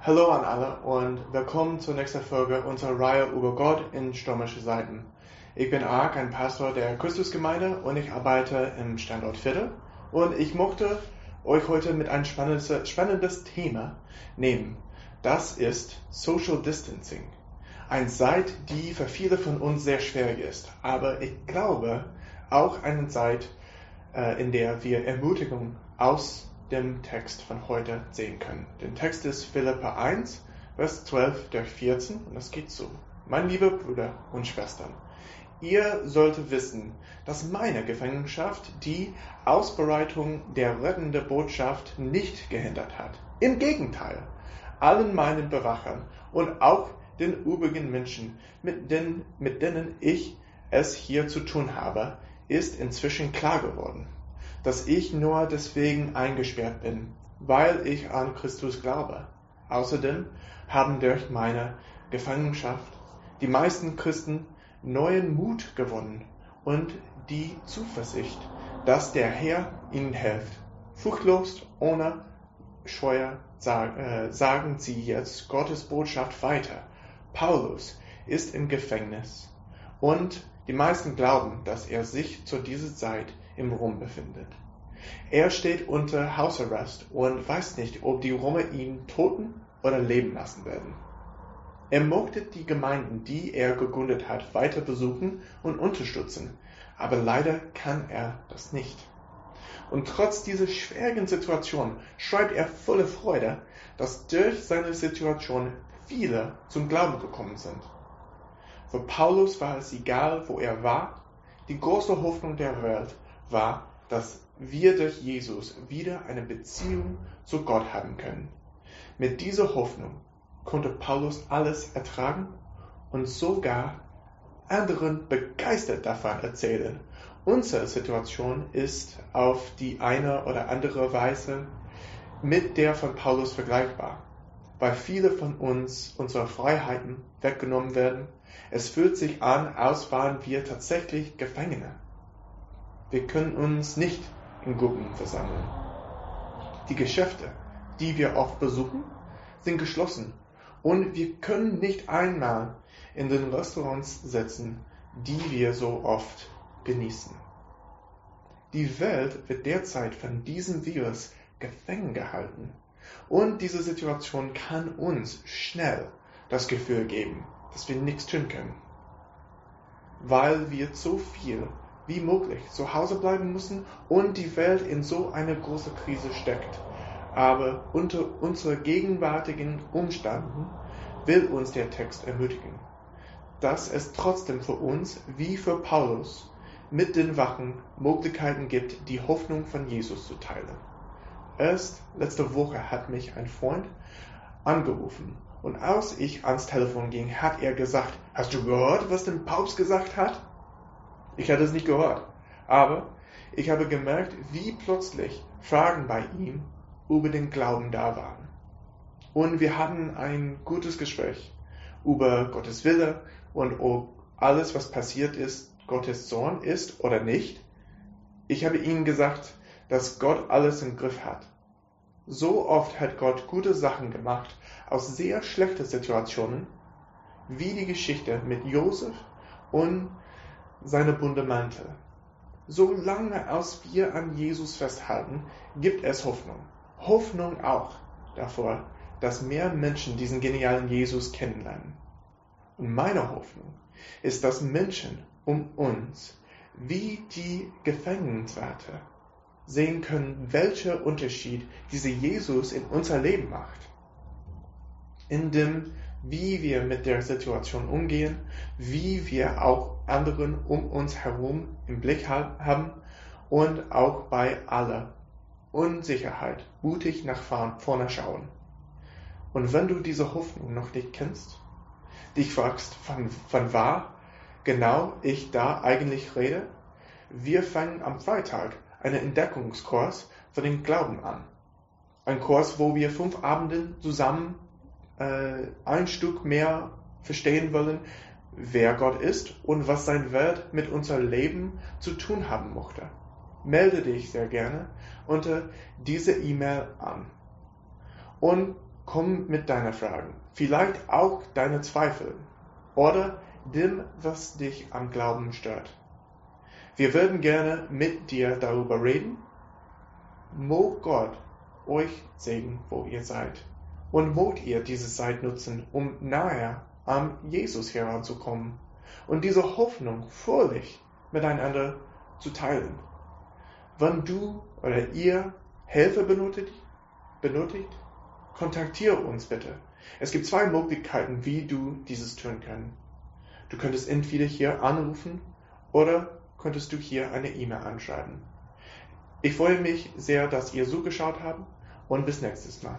Hallo an alle und willkommen zur nächsten Folge unserer Reihe über Gott in stürmische Seiten. Ich bin Ark, ein Pastor der Christusgemeinde und ich arbeite im Standort Viertel und ich möchte euch heute mit ein spannendes, spannendes Thema nehmen. Das ist Social Distancing. Eine Zeit, die für viele von uns sehr schwierig ist, aber ich glaube auch eine Zeit, äh, in der wir Ermutigung aus dem Text von heute sehen können. Der Text ist Philippa 1, Vers 12 durch 14 und es geht so. Mein liebe Brüder und Schwestern, ihr solltet wissen, dass meine Gefangenschaft die Ausbereitung der rettenden Botschaft nicht gehindert hat. Im Gegenteil, allen meinen Bewachern und auch den übrigen Menschen, mit denen, mit denen ich es hier zu tun habe, ist inzwischen klar geworden dass ich nur deswegen eingesperrt bin, weil ich an Christus glaube. Außerdem haben durch meine Gefangenschaft die meisten Christen neuen Mut gewonnen und die Zuversicht, dass der Herr ihnen hilft. Furchtlos, ohne Scheuer äh, sagen sie jetzt Gottes Botschaft weiter. Paulus ist im Gefängnis und die meisten glauben, dass er sich zu dieser Zeit im Rom befindet. Er steht unter Hausarrest und weiß nicht, ob die Römer ihn toten oder leben lassen werden. Er mochte die Gemeinden, die er gegründet hat, weiter besuchen und unterstützen, aber leider kann er das nicht. Und trotz dieser schwierigen Situation schreibt er voller Freude, dass durch seine Situation viele zum Glauben gekommen sind. Für Paulus war es egal, wo er war, die große Hoffnung der Welt war, dass wir durch Jesus wieder eine Beziehung zu Gott haben können. Mit dieser Hoffnung konnte Paulus alles ertragen und sogar anderen begeistert davon erzählen. Unsere Situation ist auf die eine oder andere Weise mit der von Paulus vergleichbar, weil viele von uns unsere Freiheiten weggenommen werden. Es fühlt sich an, als waren wir tatsächlich Gefangene. Wir können uns nicht in Gruppen versammeln. Die Geschäfte, die wir oft besuchen, sind geschlossen und wir können nicht einmal in den Restaurants sitzen, die wir so oft genießen. Die Welt wird derzeit von diesem Virus gefangen gehalten und diese Situation kann uns schnell das Gefühl geben, dass wir nichts tun können, weil wir zu viel wie möglich zu Hause bleiben müssen und die Welt in so eine große Krise steckt. Aber unter unseren gegenwärtigen Umständen will uns der Text ermutigen, dass es trotzdem für uns, wie für Paulus, mit den Wachen Möglichkeiten gibt, die Hoffnung von Jesus zu teilen. Erst letzte Woche hat mich ein Freund angerufen und als ich ans Telefon ging, hat er gesagt, hast du gehört, was der Papst gesagt hat? Ich hatte es nicht gehört. Aber ich habe gemerkt, wie plötzlich Fragen bei ihm über den Glauben da waren. Und wir hatten ein gutes Gespräch über Gottes Wille und ob alles, was passiert ist, Gottes Sohn ist oder nicht. Ich habe ihnen gesagt, dass Gott alles im Griff hat. So oft hat Gott gute Sachen gemacht aus sehr schlechten Situationen, wie die Geschichte mit Josef und seine bunte Mantel. Solange als wir an Jesus festhalten, gibt es Hoffnung. Hoffnung auch davor, dass mehr Menschen diesen genialen Jesus kennenlernen. Und meine Hoffnung ist, dass Menschen um uns wie die Gefängniswärter sehen können, welcher Unterschied dieser Jesus in unser Leben macht. In dem wie wir mit der Situation umgehen, wie wir auch anderen um uns herum im Blick haben und auch bei aller Unsicherheit mutig nach vorne schauen. Und wenn du diese Hoffnung noch nicht kennst, dich fragst, von, von war genau ich da eigentlich rede, wir fangen am Freitag einen Entdeckungskurs für den Glauben an. Ein Kurs, wo wir fünf Abende zusammen äh, ein Stück mehr verstehen wollen, wer Gott ist und was sein Wert mit unserem Leben zu tun haben mochte. Melde dich sehr gerne unter diese E-Mail an. Und Komm mit deinen Fragen, vielleicht auch deine Zweifel oder dem, was dich am Glauben stört. Wir würden gerne mit dir darüber reden. Mog Gott euch segnen, wo ihr seid. Und mogt ihr diese Zeit nutzen, um nahe am Jesus heranzukommen und diese Hoffnung fröhlich miteinander zu teilen. Wenn du oder ihr Hilfe benötigt, benötigt, kontaktiere uns bitte. Es gibt zwei Möglichkeiten, wie du dieses tun kannst. Du könntest entweder hier anrufen oder könntest du hier eine E-Mail anschreiben. Ich freue mich sehr, dass ihr zugeschaut habt und bis nächstes Mal.